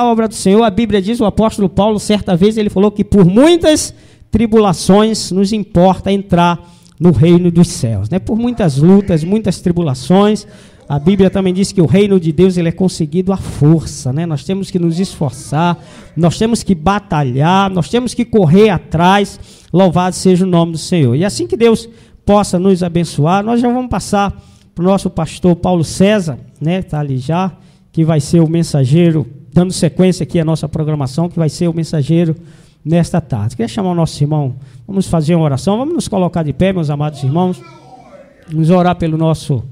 a obra do Senhor, a Bíblia diz, o apóstolo Paulo, certa vez, ele falou que por muitas tribulações nos importa entrar no reino dos céus. Né? Por muitas lutas, muitas tribulações. A Bíblia também diz que o reino de Deus ele é conseguido à força. Né? Nós temos que nos esforçar, nós temos que batalhar, nós temos que correr atrás. Louvado seja o nome do Senhor. E assim que Deus possa nos abençoar, nós já vamos passar para o nosso pastor Paulo César, né? Está ali já, que vai ser o mensageiro dando sequência aqui à nossa programação, que vai ser o mensageiro nesta tarde. Queria chamar o nosso irmão, vamos fazer uma oração, vamos nos colocar de pé, meus amados irmãos, vamos orar pelo nosso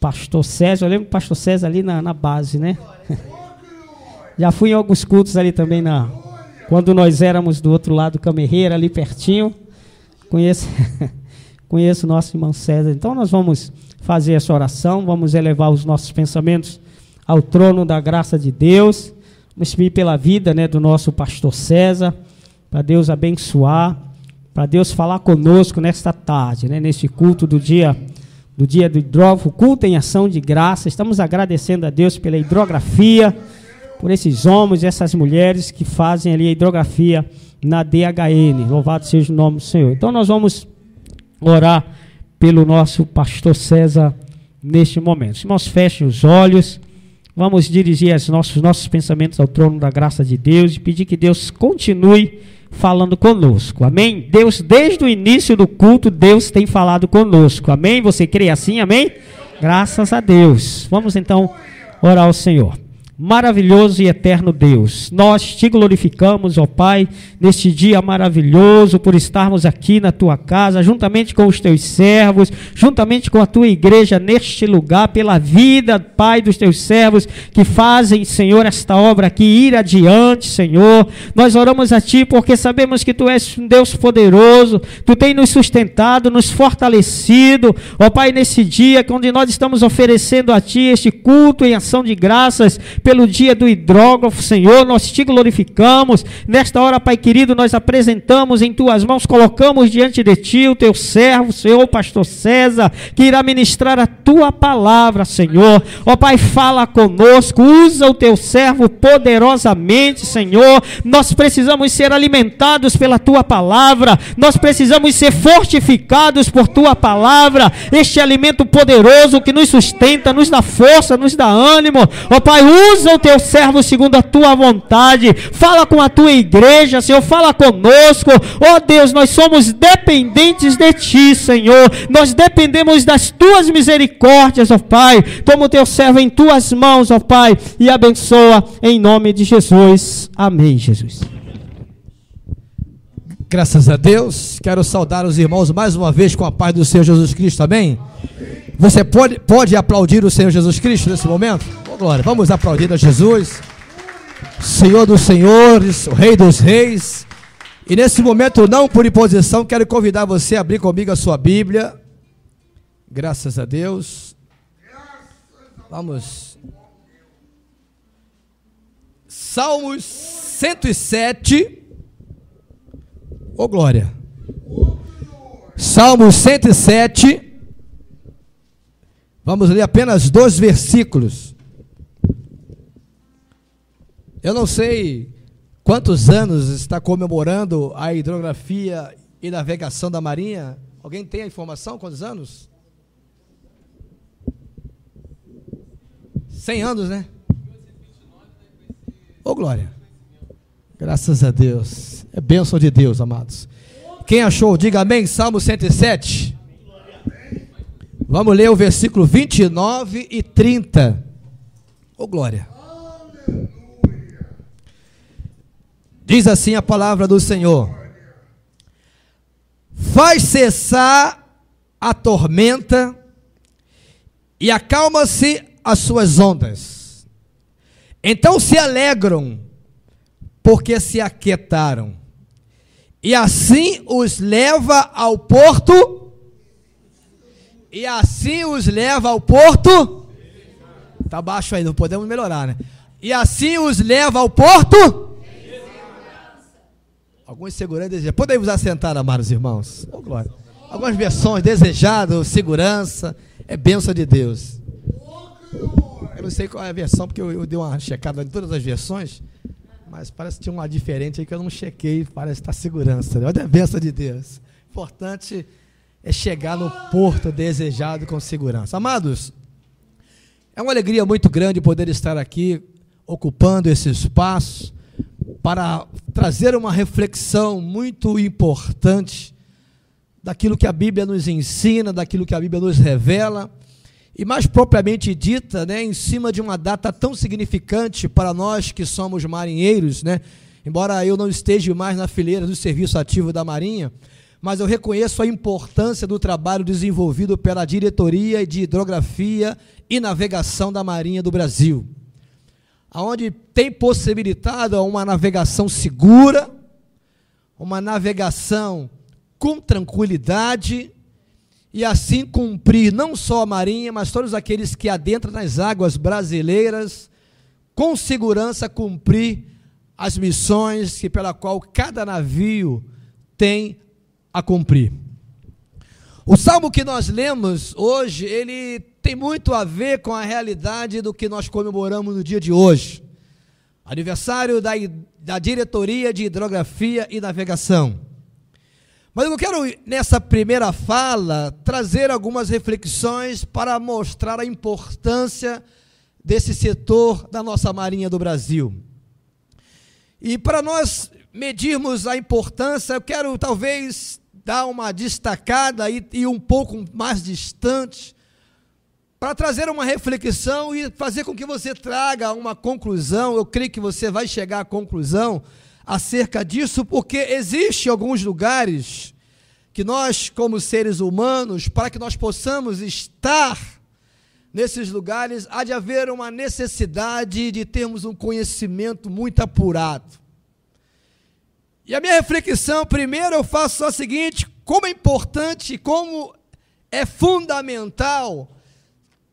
pastor César. Eu lembro do pastor César ali na, na base, né? Já fui em alguns cultos ali também na quando nós éramos do outro lado do Camerreira, ali pertinho. Conheço, conheço o nosso irmão César. Então nós vamos fazer essa oração, vamos elevar os nossos pensamentos ao trono da graça de Deus. Vamos pedir pela vida né, do nosso pastor César, para Deus abençoar, para Deus falar conosco nesta tarde, né, neste culto do dia do dia do hidrógrafo, culto em ação de graça. Estamos agradecendo a Deus pela hidrografia, por esses homens e essas mulheres que fazem ali a hidrografia na DHN. Louvado seja o nome do Senhor. Então nós vamos orar pelo nosso pastor César neste momento. Irmãos, fechem os olhos. Vamos dirigir os nossos, nossos pensamentos ao trono da graça de Deus e pedir que Deus continue falando conosco. Amém? Deus, desde o início do culto, Deus tem falado conosco. Amém? Você crê assim? Amém? Graças a Deus. Vamos então orar ao Senhor. Maravilhoso e eterno Deus, nós te glorificamos, ó Pai, neste dia maravilhoso, por estarmos aqui na tua casa, juntamente com os teus servos, juntamente com a tua igreja neste lugar, pela vida, Pai, dos teus servos que fazem, Senhor, esta obra aqui ir adiante, Senhor. Nós oramos a Ti porque sabemos que Tu és um Deus poderoso, Tu tens nos sustentado, nos fortalecido, ó Pai, nesse dia onde nós estamos oferecendo a Ti este culto em ação de graças pelo dia do hidrógrafo, Senhor, nós te glorificamos. Nesta hora, Pai querido, nós apresentamos em tuas mãos, colocamos diante de ti o teu servo, Senhor, pastor César, que irá ministrar a tua palavra, Senhor. Ó Pai, fala conosco, usa o teu servo poderosamente, Senhor. Nós precisamos ser alimentados pela tua palavra, nós precisamos ser fortificados por tua palavra, este alimento poderoso que nos sustenta, nos dá força, nos dá ânimo. Ó Pai, usa usa o teu servo segundo a tua vontade. Fala com a tua igreja, Senhor. Fala conosco. Oh Deus, nós somos dependentes de ti, Senhor. Nós dependemos das tuas misericórdias, ó oh Pai. Toma o teu servo em tuas mãos, ó Pai, e abençoa em nome de Jesus. Amém, Jesus. Graças a Deus. Quero saudar os irmãos mais uma vez com a paz do Senhor Jesus Cristo. Amém. Você pode, pode aplaudir o Senhor Jesus Cristo nesse momento? Oh, glória. Vamos aplaudir a Jesus, Senhor dos Senhores, o Rei dos Reis. E nesse momento, não por imposição, quero convidar você a abrir comigo a sua Bíblia. Graças a Deus. Vamos. Salmos 107. Ô oh, glória. Salmos 107. Vamos ler apenas dois versículos. Eu não sei quantos anos está comemorando a hidrografia e navegação da Marinha. Alguém tem a informação? Quantos anos? 100 anos, né? Ô, oh, Glória. Graças a Deus. É bênção de Deus, amados. Quem achou, diga amém. Salmo 107. Vamos ler o versículo 29 e 30. Ô, oh, Glória. Diz assim a palavra do Senhor: Faz cessar a tormenta e acalma-se as suas ondas. Então se alegram, porque se aquietaram. E assim os leva ao porto. E assim os leva ao porto. Está baixo aí, não podemos melhorar, né? E assim os leva ao porto Alguns seguranças desejam. Podemos assentar, amados irmãos. Oh, glória. Algumas versões, desejado, segurança, é bênção de Deus. não sei qual é a versão, porque eu, eu dei uma checada em todas as versões, mas parece que tinha uma diferente aí que eu não chequei, parece estar segurança. Né? Olha a bênção de Deus. Importante é chegar no porto desejado com segurança. Amados, é uma alegria muito grande poder estar aqui ocupando esse espaço para trazer uma reflexão muito importante daquilo que a Bíblia nos ensina, daquilo que a Bíblia nos revela, e mais propriamente dita, né, em cima de uma data tão significante para nós que somos marinheiros, né, embora eu não esteja mais na fileira do serviço ativo da Marinha, mas eu reconheço a importância do trabalho desenvolvido pela Diretoria de Hidrografia e Navegação da Marinha do Brasil, onde tem possibilitado uma navegação segura, uma navegação com tranquilidade e assim cumprir não só a Marinha, mas todos aqueles que adentram nas águas brasileiras, com segurança cumprir as missões que pela qual cada navio tem a cumprir. O salmo que nós lemos hoje, ele tem muito a ver com a realidade do que nós comemoramos no dia de hoje. Aniversário da, da Diretoria de Hidrografia e Navegação. Mas eu quero, nessa primeira fala, trazer algumas reflexões para mostrar a importância desse setor da nossa Marinha do Brasil. E para nós medirmos a importância, eu quero talvez dar uma destacada e, e um pouco mais distante, para trazer uma reflexão e fazer com que você traga uma conclusão. Eu creio que você vai chegar à conclusão acerca disso, porque existe alguns lugares que nós, como seres humanos, para que nós possamos estar nesses lugares, há de haver uma necessidade de termos um conhecimento muito apurado. E a minha reflexão, primeiro eu faço só o seguinte: como é importante, como é fundamental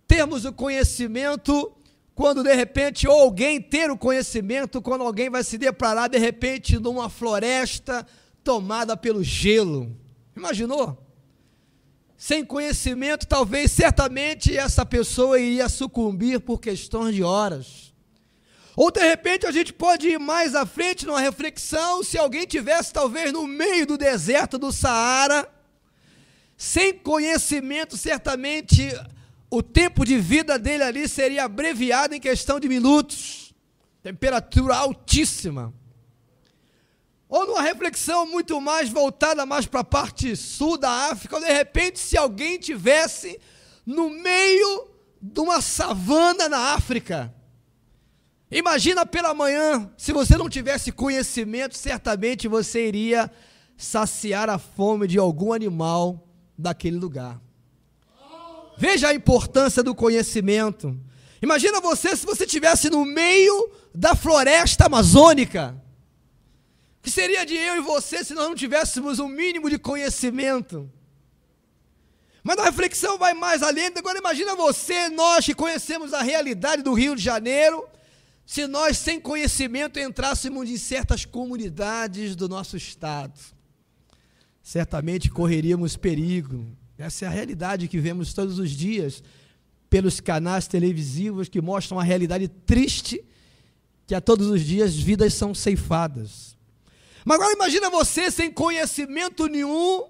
termos o conhecimento quando de repente, ou alguém ter o conhecimento, quando alguém vai se deparar de repente numa floresta tomada pelo gelo. Imaginou? Sem conhecimento, talvez, certamente, essa pessoa iria sucumbir por questões de horas. Ou de repente a gente pode ir mais à frente numa reflexão, se alguém tivesse talvez no meio do deserto do Saara, sem conhecimento, certamente o tempo de vida dele ali seria abreviado em questão de minutos. Temperatura altíssima. Ou numa reflexão muito mais voltada mais para a parte sul da África, de repente se alguém tivesse no meio de uma savana na África. Imagina pela manhã, se você não tivesse conhecimento, certamente você iria saciar a fome de algum animal daquele lugar. Veja a importância do conhecimento. Imagina você se você estivesse no meio da floresta amazônica. O que seria de eu e você se nós não tivéssemos um mínimo de conhecimento? Mas a reflexão vai mais além. Agora imagina você, nós que conhecemos a realidade do Rio de Janeiro, se nós sem conhecimento entrássemos em certas comunidades do nosso estado. Certamente correríamos perigo essa é a realidade que vemos todos os dias pelos canais televisivos que mostram a realidade triste que a todos os dias vidas são ceifadas. Mas agora imagina você sem conhecimento nenhum,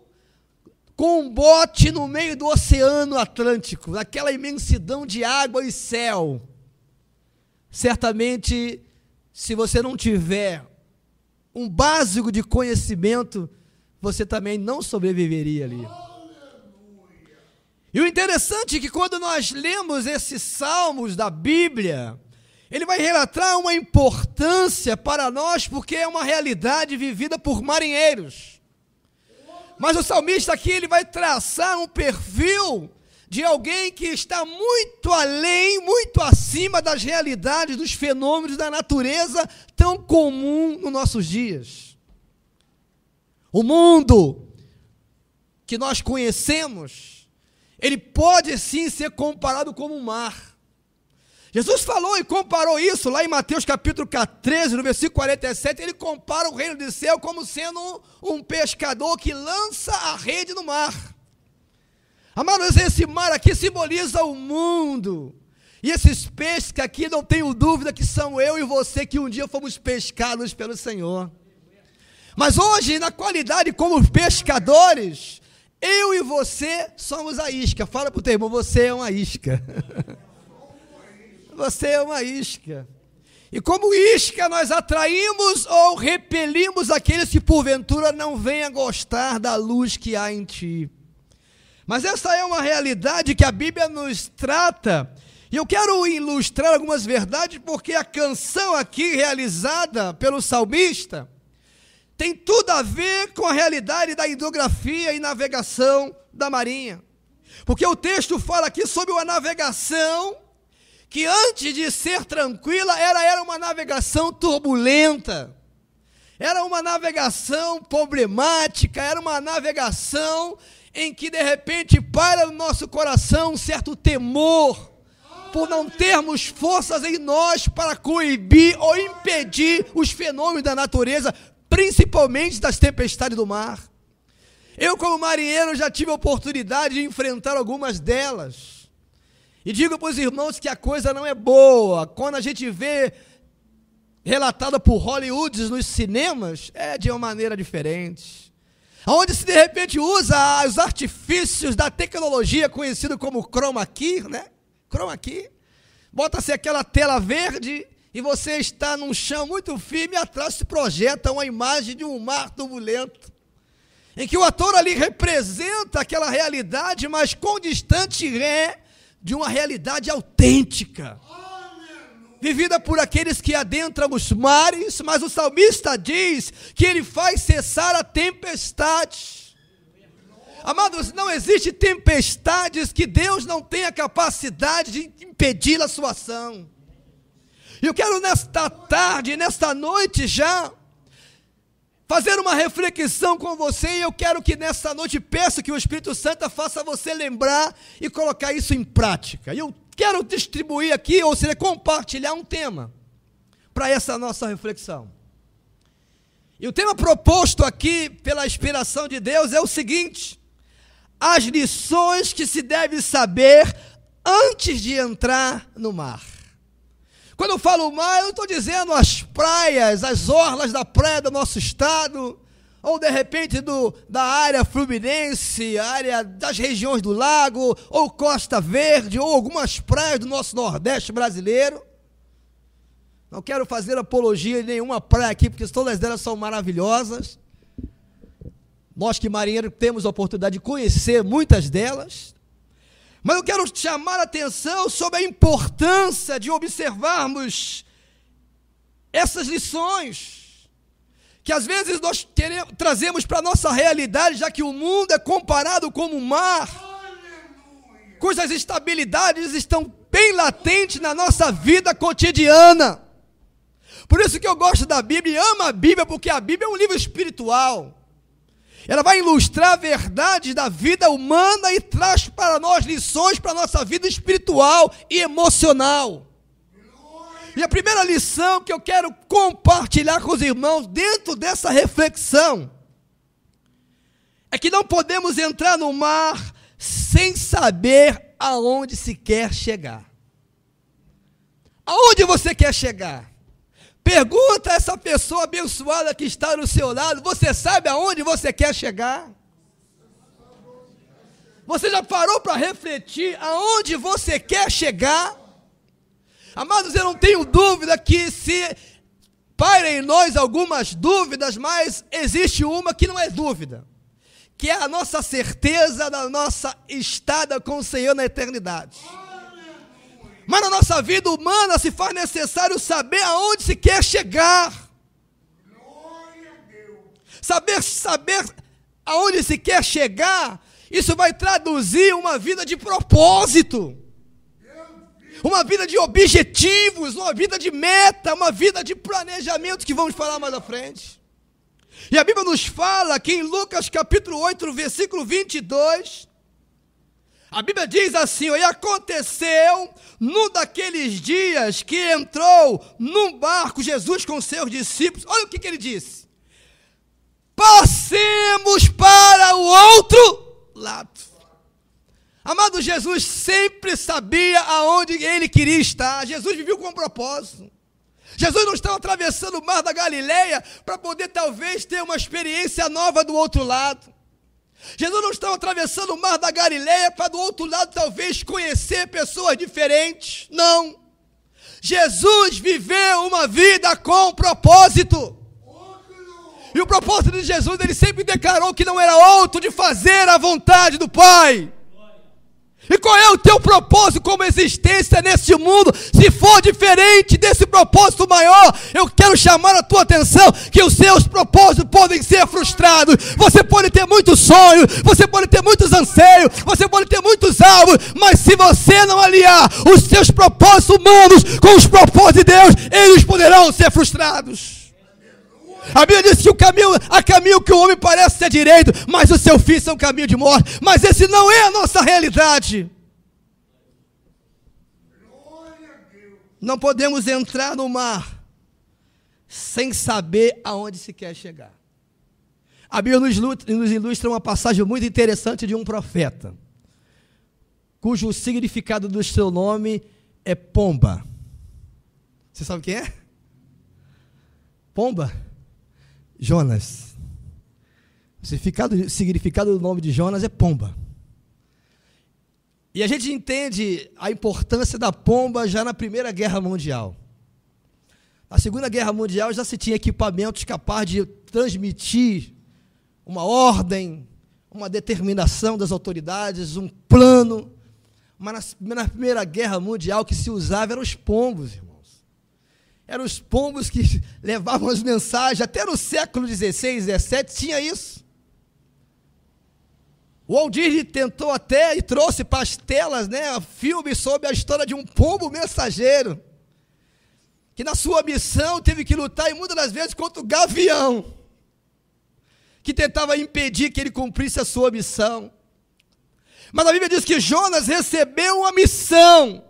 com um bote no meio do Oceano Atlântico, naquela imensidão de água e céu. Certamente, se você não tiver um básico de conhecimento, você também não sobreviveria ali. E o interessante é que quando nós lemos esses salmos da Bíblia, ele vai relatar uma importância para nós, porque é uma realidade vivida por marinheiros. Mas o salmista aqui ele vai traçar um perfil de alguém que está muito além, muito acima das realidades, dos fenômenos da natureza tão comum nos nossos dias. O mundo que nós conhecemos ele pode sim ser comparado como um mar. Jesus falou e comparou isso lá em Mateus capítulo 13, no versículo 47, ele compara o reino do céu como sendo um, pescador que lança a rede no mar. Amados, esse mar aqui simboliza o mundo. E esses peixes aqui, não tenho dúvida que são eu e você que um dia fomos pescados pelo Senhor. Mas hoje, na qualidade como pescadores, eu e você somos a isca. Fala para o teu irmão, você é uma isca. você é uma isca. E como isca, nós atraímos ou repelimos aqueles que porventura não venham gostar da luz que há em ti. Mas essa é uma realidade que a Bíblia nos trata. E eu quero ilustrar algumas verdades, porque a canção aqui realizada pelo salmista tem tudo a ver com a realidade da hidrografia e navegação da marinha. Porque o texto fala aqui sobre uma navegação que antes de ser tranquila, era, era uma navegação turbulenta, era uma navegação problemática, era uma navegação em que de repente para no nosso coração um certo temor, por não termos forças em nós para coibir ou impedir os fenômenos da natureza, principalmente das tempestades do mar. Eu, como marinheiro, já tive a oportunidade de enfrentar algumas delas. E digo para os irmãos que a coisa não é boa. Quando a gente vê relatada por Hollywood nos cinemas, é de uma maneira diferente. Onde se de repente usa os artifícios da tecnologia conhecido como chroma key, né? Chroma key. Bota-se aquela tela verde e você está num chão muito firme e atrás se projeta uma imagem de um mar turbulento. Em que o ator ali representa aquela realidade, mas com distante ré de uma realidade autêntica, vivida por aqueles que adentram os mares, mas o salmista diz que ele faz cessar a tempestade. Amados, não existe tempestades que Deus não tenha capacidade de impedir a sua ação. E eu quero nesta tarde, nesta noite já, fazer uma reflexão com você e eu quero que nessa noite peço que o Espírito Santo faça você lembrar e colocar isso em prática. E eu quero distribuir aqui, ou seja, compartilhar um tema para essa nossa reflexão. E o tema proposto aqui pela inspiração de Deus é o seguinte: as lições que se deve saber antes de entrar no mar. Quando eu falo mar, eu não estou dizendo as praias, as orlas da praia do nosso estado, ou de repente do, da área fluminense, área das regiões do lago, ou Costa Verde, ou algumas praias do nosso Nordeste brasileiro. Não quero fazer apologia em nenhuma praia aqui, porque todas elas são maravilhosas. Nós que marinheiros temos a oportunidade de conhecer muitas delas. Mas eu quero chamar a atenção sobre a importância de observarmos essas lições que às vezes nós queremos, trazemos para a nossa realidade, já que o mundo é comparado como um mar, cujas estabilidades estão bem latentes na nossa vida cotidiana. Por isso que eu gosto da Bíblia e amo a Bíblia, porque a Bíblia é um livro espiritual. Ela vai ilustrar verdades da vida humana e traz para nós lições para a nossa vida espiritual e emocional. E a primeira lição que eu quero compartilhar com os irmãos dentro dessa reflexão é que não podemos entrar no mar sem saber aonde se quer chegar. Aonde você quer chegar? Pergunta a essa pessoa abençoada que está no seu lado: você sabe aonde você quer chegar? Você já parou para refletir aonde você quer chegar? Amados, eu não tenho dúvida que se pairem em nós algumas dúvidas, mas existe uma que não é dúvida, que é a nossa certeza da nossa estada com o Senhor na eternidade. Mas na nossa vida humana se faz necessário saber aonde se quer chegar. Saber saber aonde se quer chegar, isso vai traduzir uma vida de propósito. Uma vida de objetivos, uma vida de meta, uma vida de planejamento que vamos falar mais à frente. E a Bíblia nos fala que em Lucas capítulo 8, versículo 22, a Bíblia diz assim: e aconteceu num daqueles dias que entrou num barco Jesus com seus discípulos. Olha o que, que ele disse: Passemos para o outro lado. Amado, Jesus sempre sabia aonde ele queria estar. Jesus viveu com um propósito. Jesus não estava atravessando o mar da Galileia para poder talvez ter uma experiência nova do outro lado. Jesus não estava atravessando o mar da Galileia para do outro lado talvez conhecer pessoas diferentes. Não. Jesus viveu uma vida com propósito. E o propósito de Jesus, ele sempre declarou que não era outro de fazer a vontade do Pai. E qual é o teu propósito como existência nesse mundo? Se for diferente desse propósito maior, eu quero chamar a tua atenção que os seus propósitos podem ser frustrados. Você pode ter muitos sonhos, você pode ter muitos anseios, você pode ter muitos alvos, mas se você não aliar os seus propósitos humanos com os propósitos de Deus, eles poderão ser frustrados. A Bíblia diz que o caminho, há caminho que o homem parece ser direito, mas o seu fim um caminho de morte. Mas esse não é a nossa realidade. Não podemos entrar no mar sem saber aonde se quer chegar. A Bíblia nos ilustra uma passagem muito interessante de um profeta, cujo significado do seu nome é pomba. Você sabe quem é? Pomba Jonas. O significado, significado do nome de Jonas é pomba. E a gente entende a importância da pomba já na Primeira Guerra Mundial. Na Segunda Guerra Mundial já se tinha equipamentos capazes de transmitir uma ordem, uma determinação das autoridades, um plano. Mas na Primeira Guerra Mundial que se usava eram os pombos, irmão eram os pombos que levavam as mensagens. Até no século XVI, XVII tinha isso. O Disney tentou até e trouxe para as telas, né, filme sobre a história de um pombo mensageiro, que na sua missão teve que lutar e muitas das vezes contra o gavião, que tentava impedir que ele cumprisse a sua missão. Mas a Bíblia diz que Jonas recebeu uma missão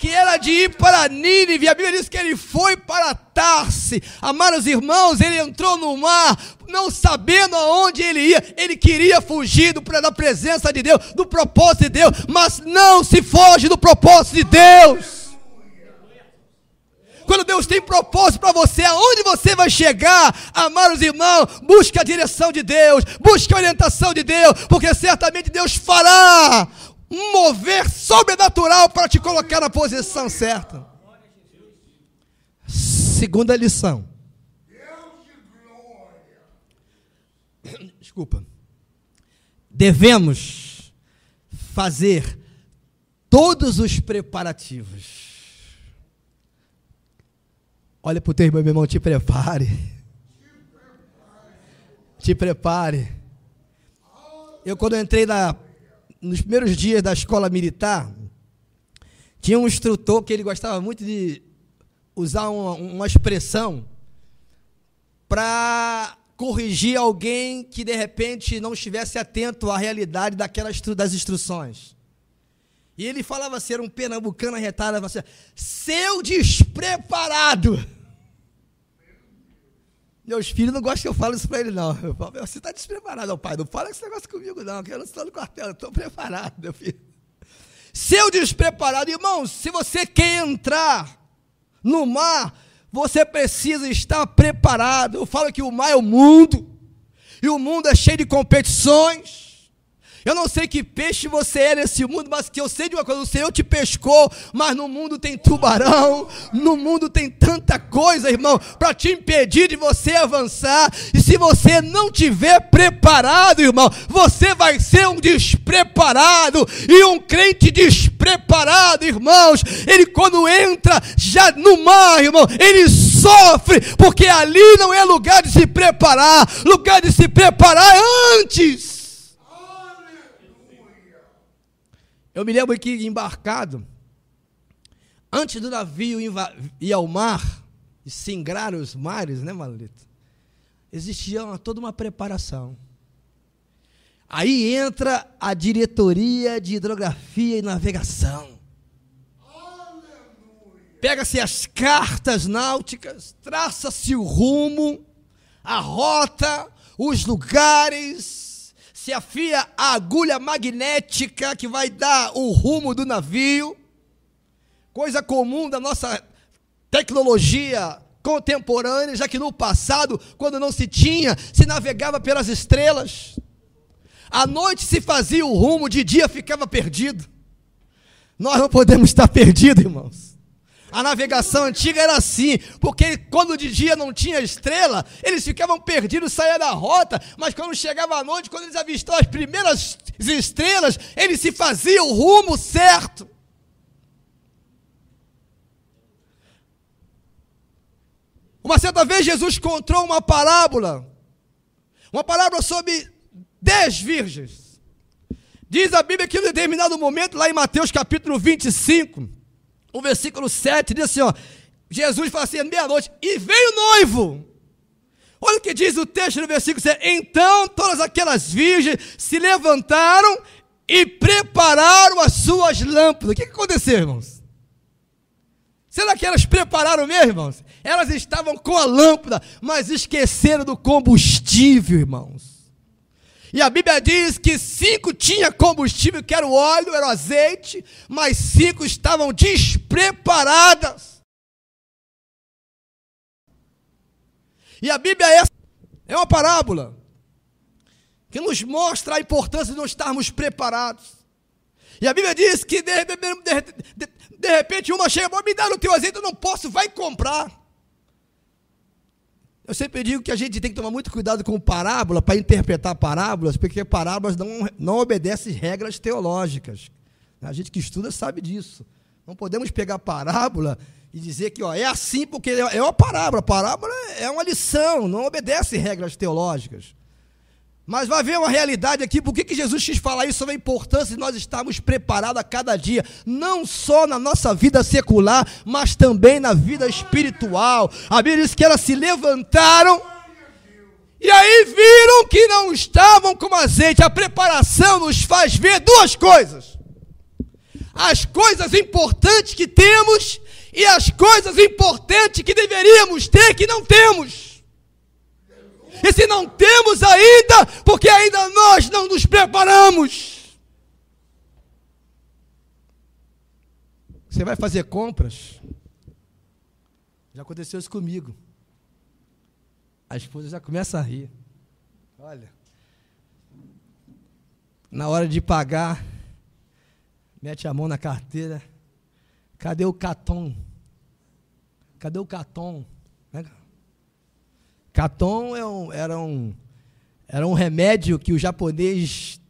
que era de ir para Nínive. A Bíblia diz que ele foi para Tarse. Amados irmãos, ele entrou no mar, não sabendo aonde ele ia. Ele queria fugir do, da presença de Deus, do propósito de Deus, mas não se foge do propósito de Deus. Quando Deus tem propósito para você, aonde você vai chegar, amados irmãos, busque a direção de Deus, busque a orientação de Deus, porque certamente Deus fará mover sobrenatural para te colocar na posição certa. Segunda lição. Desculpa. Devemos fazer todos os preparativos. Olha para o teu irmão, meu irmão, te prepare. Te prepare. Eu, quando entrei na nos primeiros dias da escola militar, tinha um instrutor que ele gostava muito de usar uma, uma expressão para corrigir alguém que de repente não estivesse atento à realidade daquelas das instruções. E ele falava ser um pernambucano arretado, assim, seu despreparado. Meus filhos não gostam que eu fale isso para ele, não. Eu falo, você está despreparado, pai. Não fala esse negócio comigo, não, que eu não estou no quartel, eu estou preparado, meu filho. Seu despreparado, irmão, se você quer entrar no mar, você precisa estar preparado. Eu falo que o mar é o mundo, e o mundo é cheio de competições. Eu não sei que peixe você é nesse mundo, mas que eu sei de uma coisa: o Senhor te pescou, mas no mundo tem tubarão, no mundo tem tanta coisa, irmão, para te impedir de você avançar. E se você não tiver preparado, irmão, você vai ser um despreparado. E um crente despreparado, irmãos, ele quando entra já no mar, irmão, ele sofre, porque ali não é lugar de se preparar, lugar de se preparar é antes. Eu me lembro que embarcado, antes do navio ir ao mar e singrar os mares, né, Malito? Existia uma, toda uma preparação. Aí entra a diretoria de hidrografia e navegação. Pega-se as cartas náuticas, traça-se o rumo, a rota, os lugares, se afia a agulha magnética que vai dar o rumo do navio, coisa comum da nossa tecnologia contemporânea, já que no passado, quando não se tinha, se navegava pelas estrelas. À noite se fazia o rumo, de dia ficava perdido. Nós não podemos estar perdidos, irmãos. A navegação antiga era assim, porque quando de dia não tinha estrela, eles ficavam perdidos, saíam da rota, mas quando chegava a noite, quando eles avistavam as primeiras estrelas, eles se faziam o rumo certo. Uma certa vez Jesus contou uma parábola, uma parábola sobre dez virgens. Diz a Bíblia que em determinado momento, lá em Mateus capítulo 25, o versículo 7 diz assim: ó, Jesus fala assim, meia-noite, e veio noivo. Olha o que diz o texto no versículo 7. Então todas aquelas virgens se levantaram e prepararam as suas lâmpadas. O que, que aconteceu, irmãos? Será que elas prepararam mesmo, irmãos? Elas estavam com a lâmpada, mas esqueceram do combustível, irmãos. E a Bíblia diz que cinco tinha combustível, que era o óleo, era o azeite, mas cinco estavam despreparadas. E a Bíblia é, é uma parábola que nos mostra a importância de não estarmos preparados. E a Bíblia diz que de, de, de, de repente uma chega, me dá o teu azeite, eu não posso, vai comprar. Eu sempre digo que a gente tem que tomar muito cuidado com parábola para interpretar parábolas, porque parábolas não, não obedecem regras teológicas. A gente que estuda sabe disso. Não podemos pegar parábola e dizer que ó, é assim porque é uma parábola. Parábola é uma lição, não obedece regras teológicas. Mas vai ver uma realidade aqui, por que, que Jesus quis falar isso sobre a importância de nós estarmos preparados a cada dia, não só na nossa vida secular, mas também na vida espiritual. A Bíblia diz que elas se levantaram e aí viram que não estavam com azeite. A preparação nos faz ver duas coisas: as coisas importantes que temos e as coisas importantes que deveríamos ter que não temos. E se não temos ainda, porque ainda nós não nos preparamos. Você vai fazer compras? Já aconteceu isso comigo. A esposa já começa a rir. Olha. Na hora de pagar, mete a mão na carteira. Cadê o catom? Cadê o catom? Caton é um, era, um, era um remédio que o japonês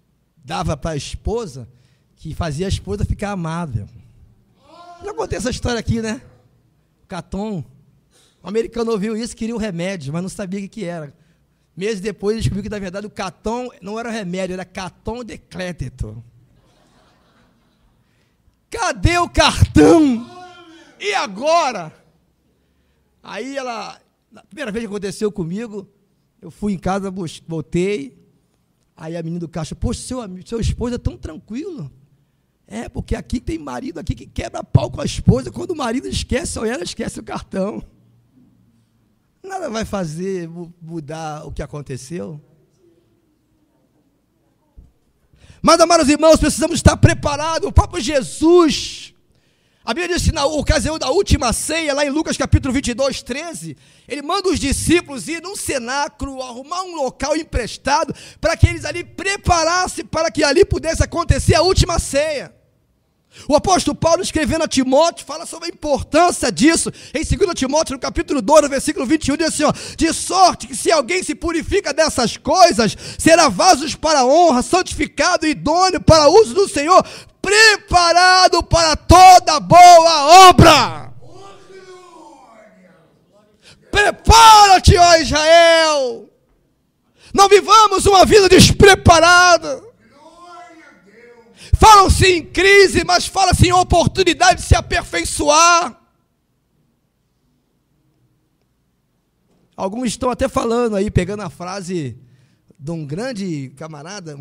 dava para a esposa, que fazia a esposa ficar amável. Já contei essa história aqui, né? Caton. O americano ouviu isso, queria o um remédio, mas não sabia o que, era. Meses depois descobriu que, na verdade, o caton não era remédio, era caton de cléteto. Cadê o cartão? E agora? Aí ela, na primeira vez que aconteceu comigo, eu fui em casa, voltei. Aí a menina do caixa, poxa, seu, seu esposo é tão tranquilo. É, porque aqui tem marido aqui que quebra pau com a esposa. Quando o marido esquece, ou ela esquece o cartão. Nada vai fazer mudar o que aconteceu. Mas, amados irmãos, precisamos estar preparados. O próprio Jesus a Bíblia diz que na ocasião da última ceia, lá em Lucas capítulo 22, 13, ele manda os discípulos ir num cenáculo, arrumar um local emprestado, para que eles ali preparassem para que ali pudesse acontecer a última ceia. O apóstolo Paulo, escrevendo a Timóteo, fala sobre a importância disso. Em 2 Timóteo, no capítulo 2, no versículo 21, diz assim: ó, De sorte que se alguém se purifica dessas coisas, será vasos para honra, santificado e idôneo para uso do Senhor, preparado para toda boa obra. Prepara-te, ó Israel. Não vivamos uma vida despreparada. Falam-se em crise, mas fala-se em oportunidade de se aperfeiçoar. Alguns estão até falando aí, pegando a frase de um grande camarada,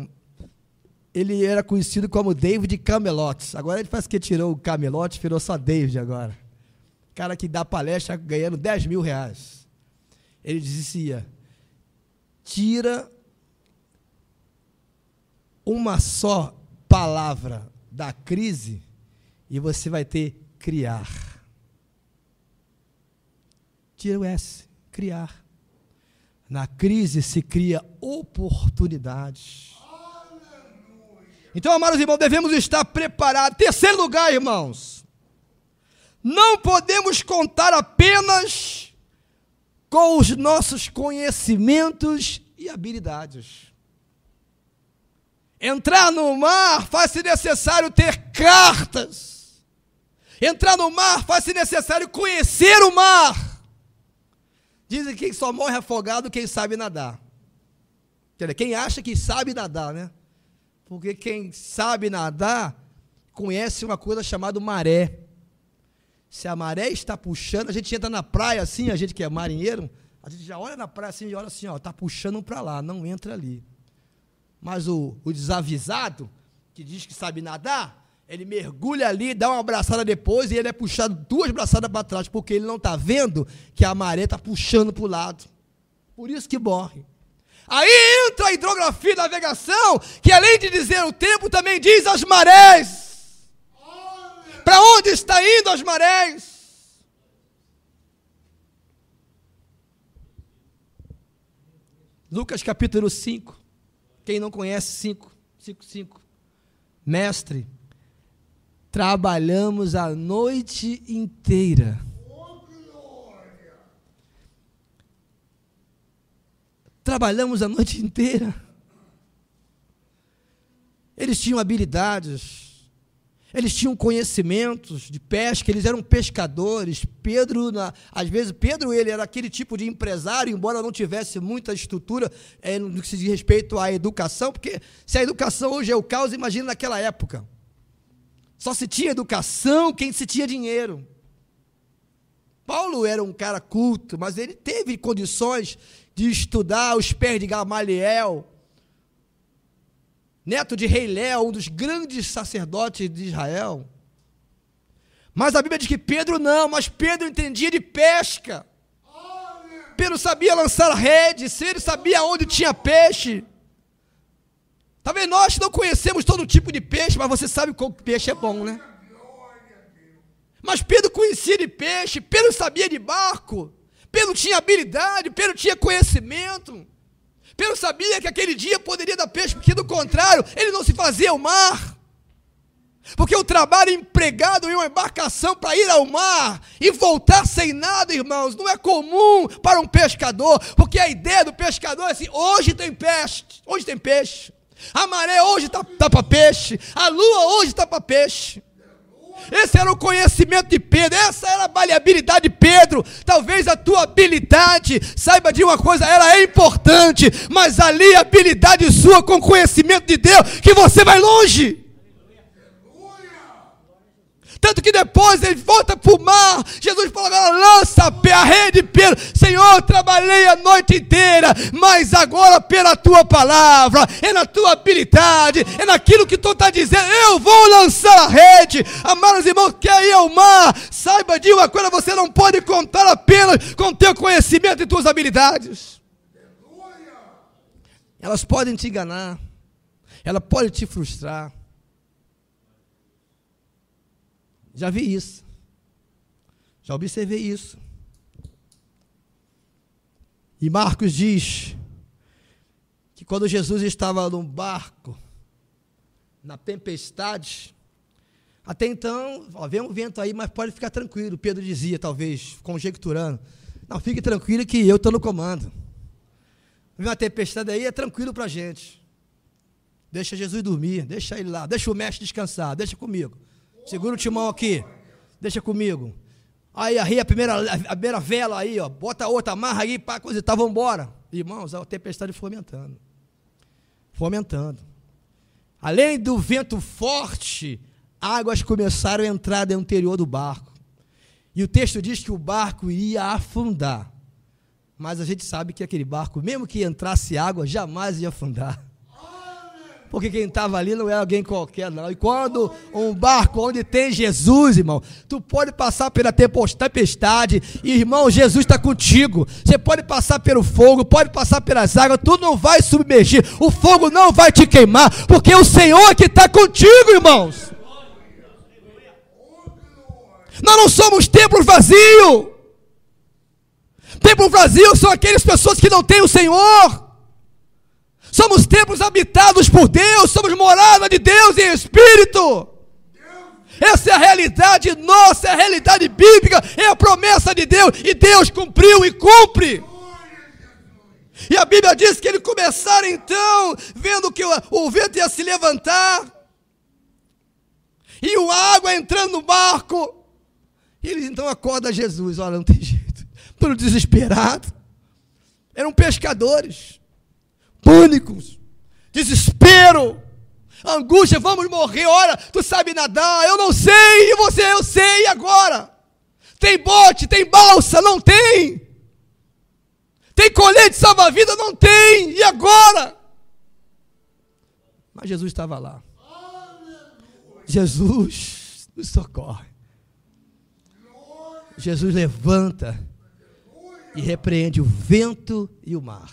ele era conhecido como David Camelot. Agora ele faz que tirou o Camelot, virou só David agora. Cara que dá palestra ganhando 10 mil reais. Ele dizia: tira uma só palavra da crise e você vai ter criar. Tira o S, criar. Na crise se cria oportunidades. Então, amados irmãos, devemos estar preparados. Terceiro lugar, irmãos. Não podemos contar apenas com os nossos conhecimentos e habilidades. Entrar no mar faz-se necessário ter cartas. Entrar no mar faz-se necessário conhecer o mar. Dizem que só morre afogado quem sabe nadar. Quem acha que sabe nadar, né? Porque quem sabe nadar conhece uma coisa chamada maré. Se a maré está puxando, a gente entra na praia assim, a gente que é marinheiro, a gente já olha na praia assim e olha assim, ó, tá puxando para lá, não entra ali. Mas o, o desavisado, que diz que sabe nadar, ele mergulha ali, dá uma abraçada depois e ele é puxado duas braçadas para trás, porque ele não está vendo que a maré está puxando para o lado. Por isso que morre. Aí entra a hidrografia e navegação, que além de dizer o tempo, também diz as marés. Para onde está indo as marés? Lucas capítulo 5. Quem não conhece 5, 5, 5. Mestre, trabalhamos a noite inteira. Trabalhamos a noite inteira. Eles tinham habilidades, eles tinham conhecimentos de pesca, eles eram pescadores. Pedro, na, às vezes, Pedro ele era aquele tipo de empresário, embora não tivesse muita estrutura é, no que se diz respeito à educação, porque se a educação hoje é o caos, imagina naquela época. Só se tinha educação quem se tinha dinheiro. Paulo era um cara culto, mas ele teve condições de estudar os pés de Gamaliel, neto de Rei Léo, um dos grandes sacerdotes de Israel. Mas a Bíblia diz que Pedro não, mas Pedro entendia de pesca. Pedro sabia lançar rede, se ele sabia onde tinha peixe. Talvez nós não conhecemos todo tipo de peixe, mas você sabe qual peixe é bom, né? Mas Pedro conhecia de peixe, Pedro sabia de barco, Pedro tinha habilidade, Pedro tinha conhecimento. Pedro sabia que aquele dia poderia dar peixe, porque do contrário, ele não se fazia o mar. Porque o trabalho empregado em uma embarcação para ir ao mar e voltar sem nada, irmãos, não é comum para um pescador, porque a ideia do pescador é assim: hoje tem peixe, hoje tem peixe. A maré hoje está tá para peixe. A lua hoje está para peixe. Esse era o conhecimento de Pedro, essa era a maleabilidade de Pedro. Talvez a tua habilidade, saiba de uma coisa, ela é importante, mas ali a habilidade sua com conhecimento de Deus, que você vai longe. Tanto que depois ele volta para o mar. Jesus fala: lança a rede, Pedro. Senhor, trabalhei a noite inteira, mas agora pela tua palavra, é na tua habilidade, é naquilo que tu está dizendo. Eu vou lançar a rede. Amados irmãos, quer ir ao mar? Saiba de uma coisa: você não pode contar apenas com teu conhecimento e tuas habilidades. Elas podem te enganar, ela pode te frustrar. Já vi isso. Já observei isso. E Marcos diz que quando Jesus estava num barco, na tempestade, até então, ó, vem um vento aí, mas pode ficar tranquilo. Pedro dizia, talvez, conjecturando. Não, fique tranquilo que eu estou no comando. Vem uma tempestade aí, é tranquilo para a gente. Deixa Jesus dormir, deixa ele lá, deixa o mestre descansar, deixa comigo. Segura o timão aqui. Deixa comigo. Aí arria a primeira, a primeira vela aí, ó. Bota outra, amarra aí, pá, coisa e tá, vambora. Irmãos, a tempestade. Foi aumentando. Além do vento forte, águas começaram a entrar no interior do barco. E o texto diz que o barco ia afundar. Mas a gente sabe que aquele barco, mesmo que entrasse água, jamais ia afundar. Porque quem estava ali não é alguém qualquer, não. E quando um barco onde tem Jesus, irmão, tu pode passar pela tempestade, irmão, Jesus está contigo. Você pode passar pelo fogo, pode passar pelas águas, tu não vai submergir, o fogo não vai te queimar, porque o Senhor é que está contigo, irmãos. Nós não somos templos vazios. Templo vazio são aquelas pessoas que não têm o Senhor. Somos templos habitados por Deus, somos morada de Deus em espírito. Essa é a realidade nossa, é a realidade bíblica, é a promessa de Deus, e Deus cumpriu e cumpre. E a Bíblia diz que eles começaram então, vendo que o, o vento ia se levantar, e a água entrando no barco. E eles então acordam Jesus: olha, não tem jeito, tudo desesperado. Eram pescadores pânicos, desespero, angústia, vamos morrer, olha, tu sabe nadar, eu não sei, e você, eu sei, e agora? Tem bote, tem balsa, não tem. Tem colete salva-vida, não tem, e agora? Mas Jesus estava lá. Jesus nos socorre. Jesus levanta e repreende o vento e o mar.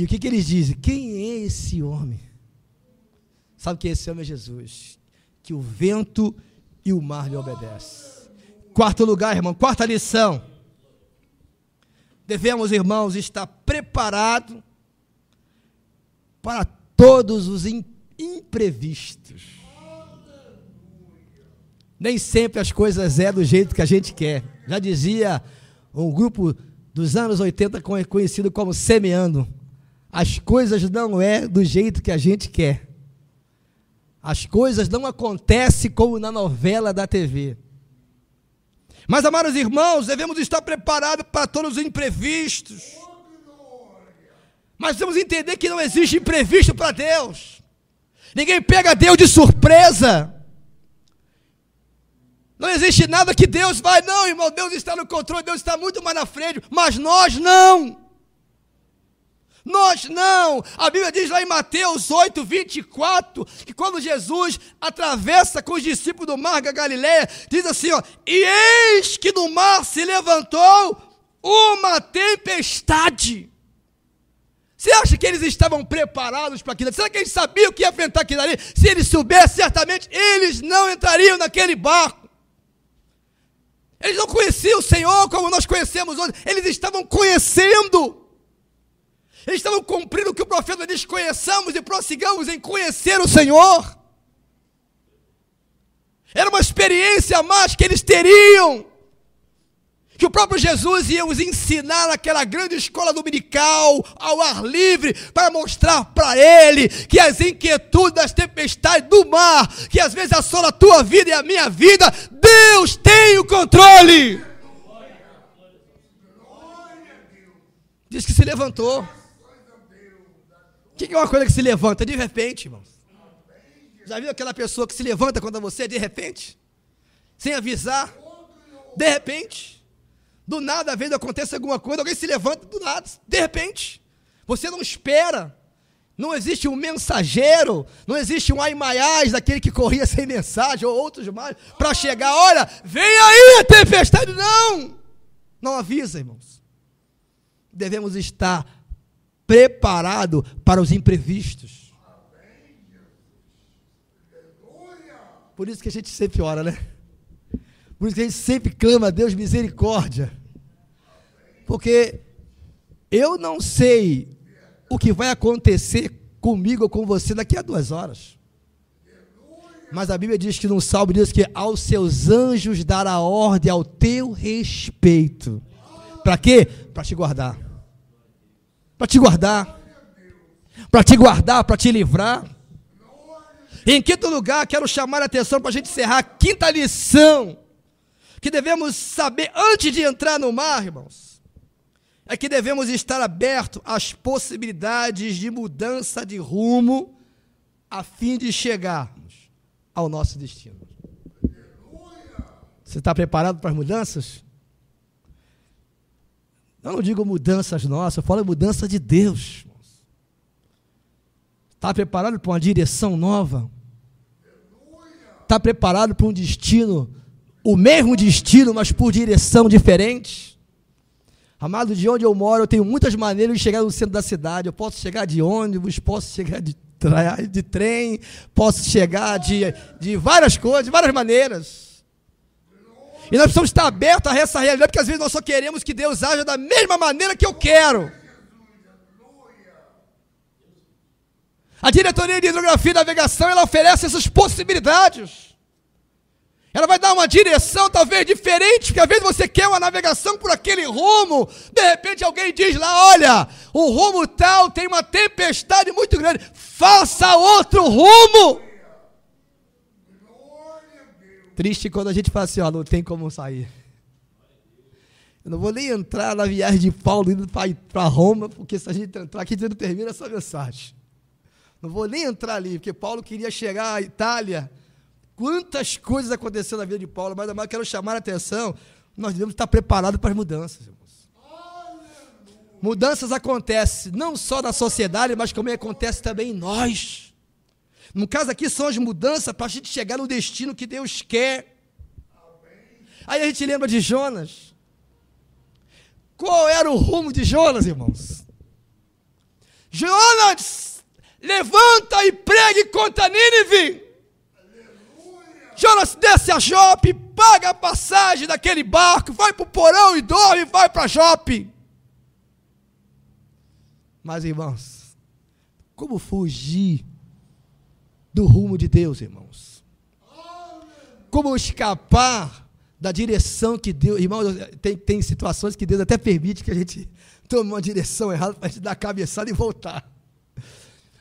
E o que, que eles dizem? Quem é esse homem? Sabe que esse homem é Jesus, que o vento e o mar lhe obedecem. Quarto lugar, irmão, quarta lição. Devemos, irmãos, estar preparados para todos os imprevistos. Nem sempre as coisas é do jeito que a gente quer. Já dizia um grupo dos anos 80 conhecido como Semeando as coisas não é do jeito que a gente quer. As coisas não acontecem como na novela da TV. Mas, amados irmãos, devemos estar preparados para todos os imprevistos. Mas temos entender que não existe imprevisto para Deus. Ninguém pega Deus de surpresa. Não existe nada que Deus vai, não, irmão. Deus está no controle, Deus está muito mais na frente, mas nós não. Nós não. A Bíblia diz lá em Mateus 8, 24, que quando Jesus atravessa com os discípulos do mar da Galileia, diz assim: ó, e eis que no mar se levantou uma tempestade. Você acha que eles estavam preparados para aquilo? Será que eles sabiam que ia enfrentar aquilo ali? Se eles soubessem, certamente eles não entrariam naquele barco. Eles não conheciam o Senhor como nós conhecemos hoje, eles estavam conhecendo. Eles estavam cumprindo o que o profeta diz: conheçamos e prossigamos em conhecer o Senhor. Era uma experiência a mais que eles teriam. Que o próprio Jesus ia os ensinar naquela grande escola dominical, ao ar livre, para mostrar para ele que as inquietudes das tempestades do mar, que às vezes assola a tua vida e a minha vida, Deus tem o controle. Diz que se levantou que é uma coisa que se levanta de repente, irmãos? Já viu aquela pessoa que se levanta contra você de repente? Sem avisar? De repente? Do nada, às vezes acontece alguma coisa, alguém se levanta do nada, de repente. Você não espera. Não existe um mensageiro, não existe um aimaiás daquele que corria sem mensagem, ou outros mais, para chegar, olha, vem aí a tempestade. Não! Não avisa, irmãos. Devemos estar preparado para os imprevistos. Por isso que a gente sempre ora, né? Por isso que a gente sempre clama a Deus misericórdia. Porque eu não sei o que vai acontecer comigo ou com você daqui a duas horas. Mas a Bíblia diz que no Salmo diz que aos seus anjos dará ordem ao teu respeito. Para quê? Para te guardar para te guardar, para te guardar, para te livrar. em quinto lugar, quero chamar a atenção para a gente encerrar a quinta lição que devemos saber antes de entrar no mar, irmãos. É que devemos estar abertos às possibilidades de mudança de rumo a fim de chegarmos ao nosso destino. Você está preparado para as mudanças? Eu não digo mudanças nossas, eu falo mudança de Deus. Está preparado para uma direção nova? Está preparado para um destino, o mesmo destino, mas por direção diferente? Amado, de onde eu moro, eu tenho muitas maneiras de chegar no centro da cidade. Eu posso chegar de ônibus, posso chegar de, de trem, posso chegar de, de várias coisas, de várias maneiras. E nós precisamos estar abertos a essa realidade, porque às vezes nós só queremos que Deus haja da mesma maneira que eu quero. A diretoria de hidrografia e navegação ela oferece essas possibilidades. Ela vai dar uma direção talvez diferente, porque às vezes você quer uma navegação por aquele rumo, de repente alguém diz lá: olha, o rumo tal tem uma tempestade muito grande, faça outro rumo. Triste quando a gente fala assim: ó, não tem como sair. Eu não vou nem entrar na viagem de Paulo indo para Roma, porque se a gente entrar aqui, não termina essa mensagem. Não vou nem entrar ali, porque Paulo queria chegar à Itália. Quantas coisas aconteceram na vida de Paulo, mas eu quero chamar a atenção. Nós devemos estar preparados para as mudanças, irmãos. Mudanças acontecem não só na sociedade, mas como acontece também em nós. No caso aqui são as mudanças para a gente chegar no destino que Deus quer. Aí a gente lembra de Jonas. Qual era o rumo de Jonas, irmãos? Jonas levanta e pregue contra Nínive. Jonas desce a Jope, paga a passagem daquele barco, vai para o porão e dorme, vai para Jope. Mas, irmãos, como fugir do rumo de Deus, irmãos? Como escapar da direção que Deus. Irmãos, tem, tem situações que Deus até permite que a gente tome uma direção errada para a gente dar a cabeçada e voltar.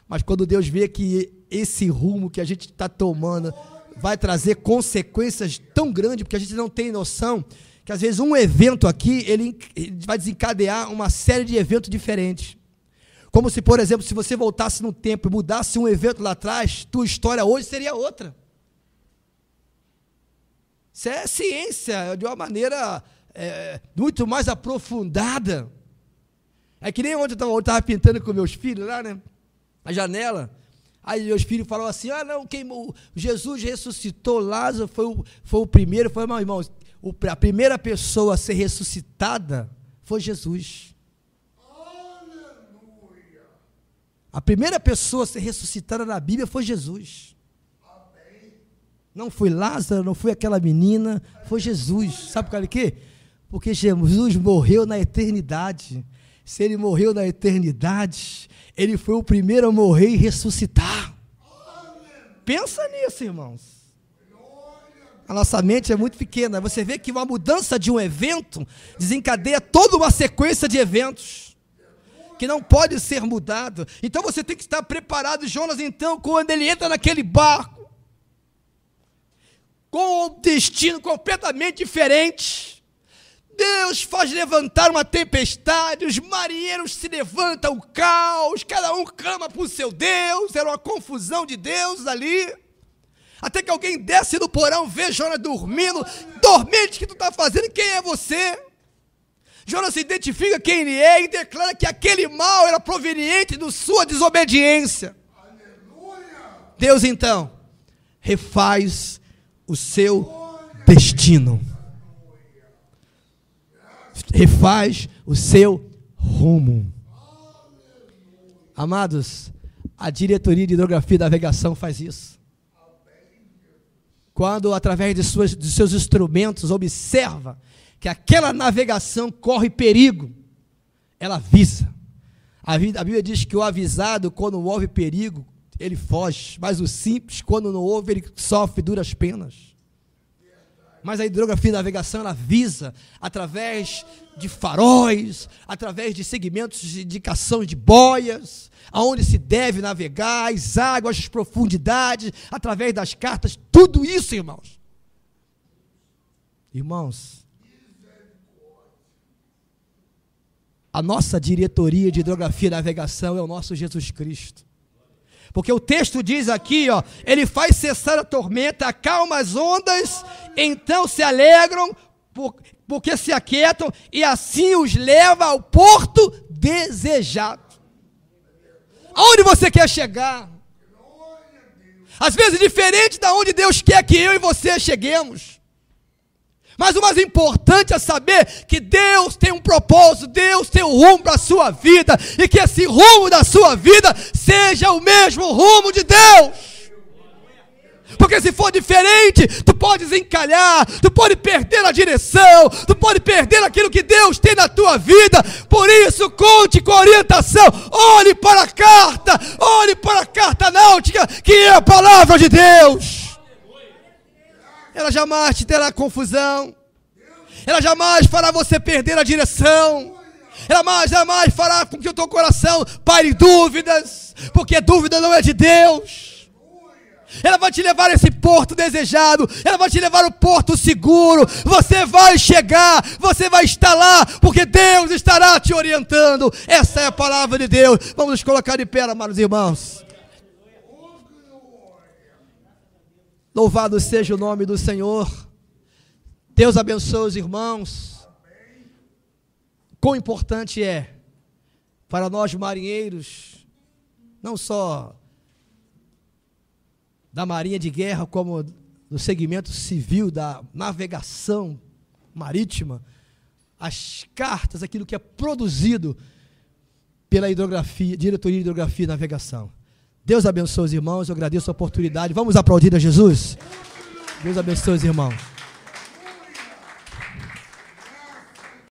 Mas quando Deus vê que esse rumo que a gente está tomando vai trazer consequências tão grandes, porque a gente não tem noção, que às vezes um evento aqui, ele, vai desencadear uma série de eventos diferentes. Como se, por exemplo, se você voltasse no tempo e mudasse um evento lá atrás, tua história hoje seria outra. Isso é ciência de uma maneira é, muito mais aprofundada. É que nem ontem eu estava pintando com meus filhos lá, né? a janela. Aí meus filhos falaram assim: ah, não, quem, Jesus ressuscitou Lázaro, foi o, foi o primeiro. Foi, meu irmão, o, a primeira pessoa a ser ressuscitada foi Jesus. Aleluia. A primeira pessoa a ser ressuscitada na Bíblia foi Jesus. Não foi Lázaro, não foi aquela menina, foi Jesus. Sabe por quê? Porque Jesus morreu na eternidade. Se ele morreu na eternidade, ele foi o primeiro a morrer e ressuscitar. Pensa nisso, irmãos. A nossa mente é muito pequena. Você vê que uma mudança de um evento desencadeia toda uma sequência de eventos que não pode ser mudado. Então você tem que estar preparado, Jonas, então, quando ele entra naquele barco, com um destino completamente diferente. Deus faz levantar uma tempestade, os marinheiros se levantam, o caos, cada um clama para o seu Deus, era uma confusão de Deus ali. Até que alguém desce no porão, vê Jonas dormindo, dormente que tu está fazendo, quem é você? Jonas se identifica quem ele é e declara que aquele mal era proveniente da sua desobediência. Aleluia. Deus então refaz o seu destino refaz o seu rumo. Amados, a diretoria de hidrografia e navegação faz isso. Quando, através de, suas, de seus instrumentos, observa que aquela navegação corre perigo, ela avisa. A Bíblia diz que o avisado, quando houve perigo, ele foge, mas o simples, quando não houve, ele sofre duras penas. Mas a hidrografia da navegação ela visa, através de faróis, através de segmentos de indicação de boias, aonde se deve navegar, as águas, as profundidades, através das cartas, tudo isso, irmãos. Irmãos, a nossa diretoria de hidrografia e navegação é o nosso Jesus Cristo. Porque o texto diz aqui, ó, ele faz cessar a tormenta, acalma as ondas, então se alegram, porque se aquietam, e assim os leva ao porto desejado. Aonde você quer chegar? Às vezes diferente da onde Deus quer que eu e você cheguemos. Mas o mais importante é saber que Deus tem um propósito, Deus tem um rumo para a sua vida, e que esse rumo da sua vida seja o mesmo rumo de Deus. Porque se for diferente, tu podes encalhar, tu pode perder a direção, tu pode perder aquilo que Deus tem na tua vida. Por isso, conte com orientação. Olhe para a carta, olhe para a carta náutica, que é a palavra de Deus. Ela jamais te terá confusão. Ela jamais fará você perder a direção. Ela jamais, jamais fará com que o teu coração pare dúvidas, porque dúvida não é de Deus. Ela vai te levar a esse porto desejado, ela vai te levar ao porto seguro. Você vai chegar, você vai estar lá, porque Deus estará te orientando. Essa é a palavra de Deus. Vamos nos colocar de pé, amados irmãos. Louvado seja o nome do Senhor. Deus abençoe os irmãos. Quão importante é para nós marinheiros, não só da Marinha de Guerra, como no segmento civil da navegação marítima, as cartas, aquilo que é produzido pela hidrografia, diretoria de hidrografia e navegação. Deus abençoe os irmãos, eu agradeço a oportunidade. Vamos aplaudir a Jesus? Deus abençoe os irmãos.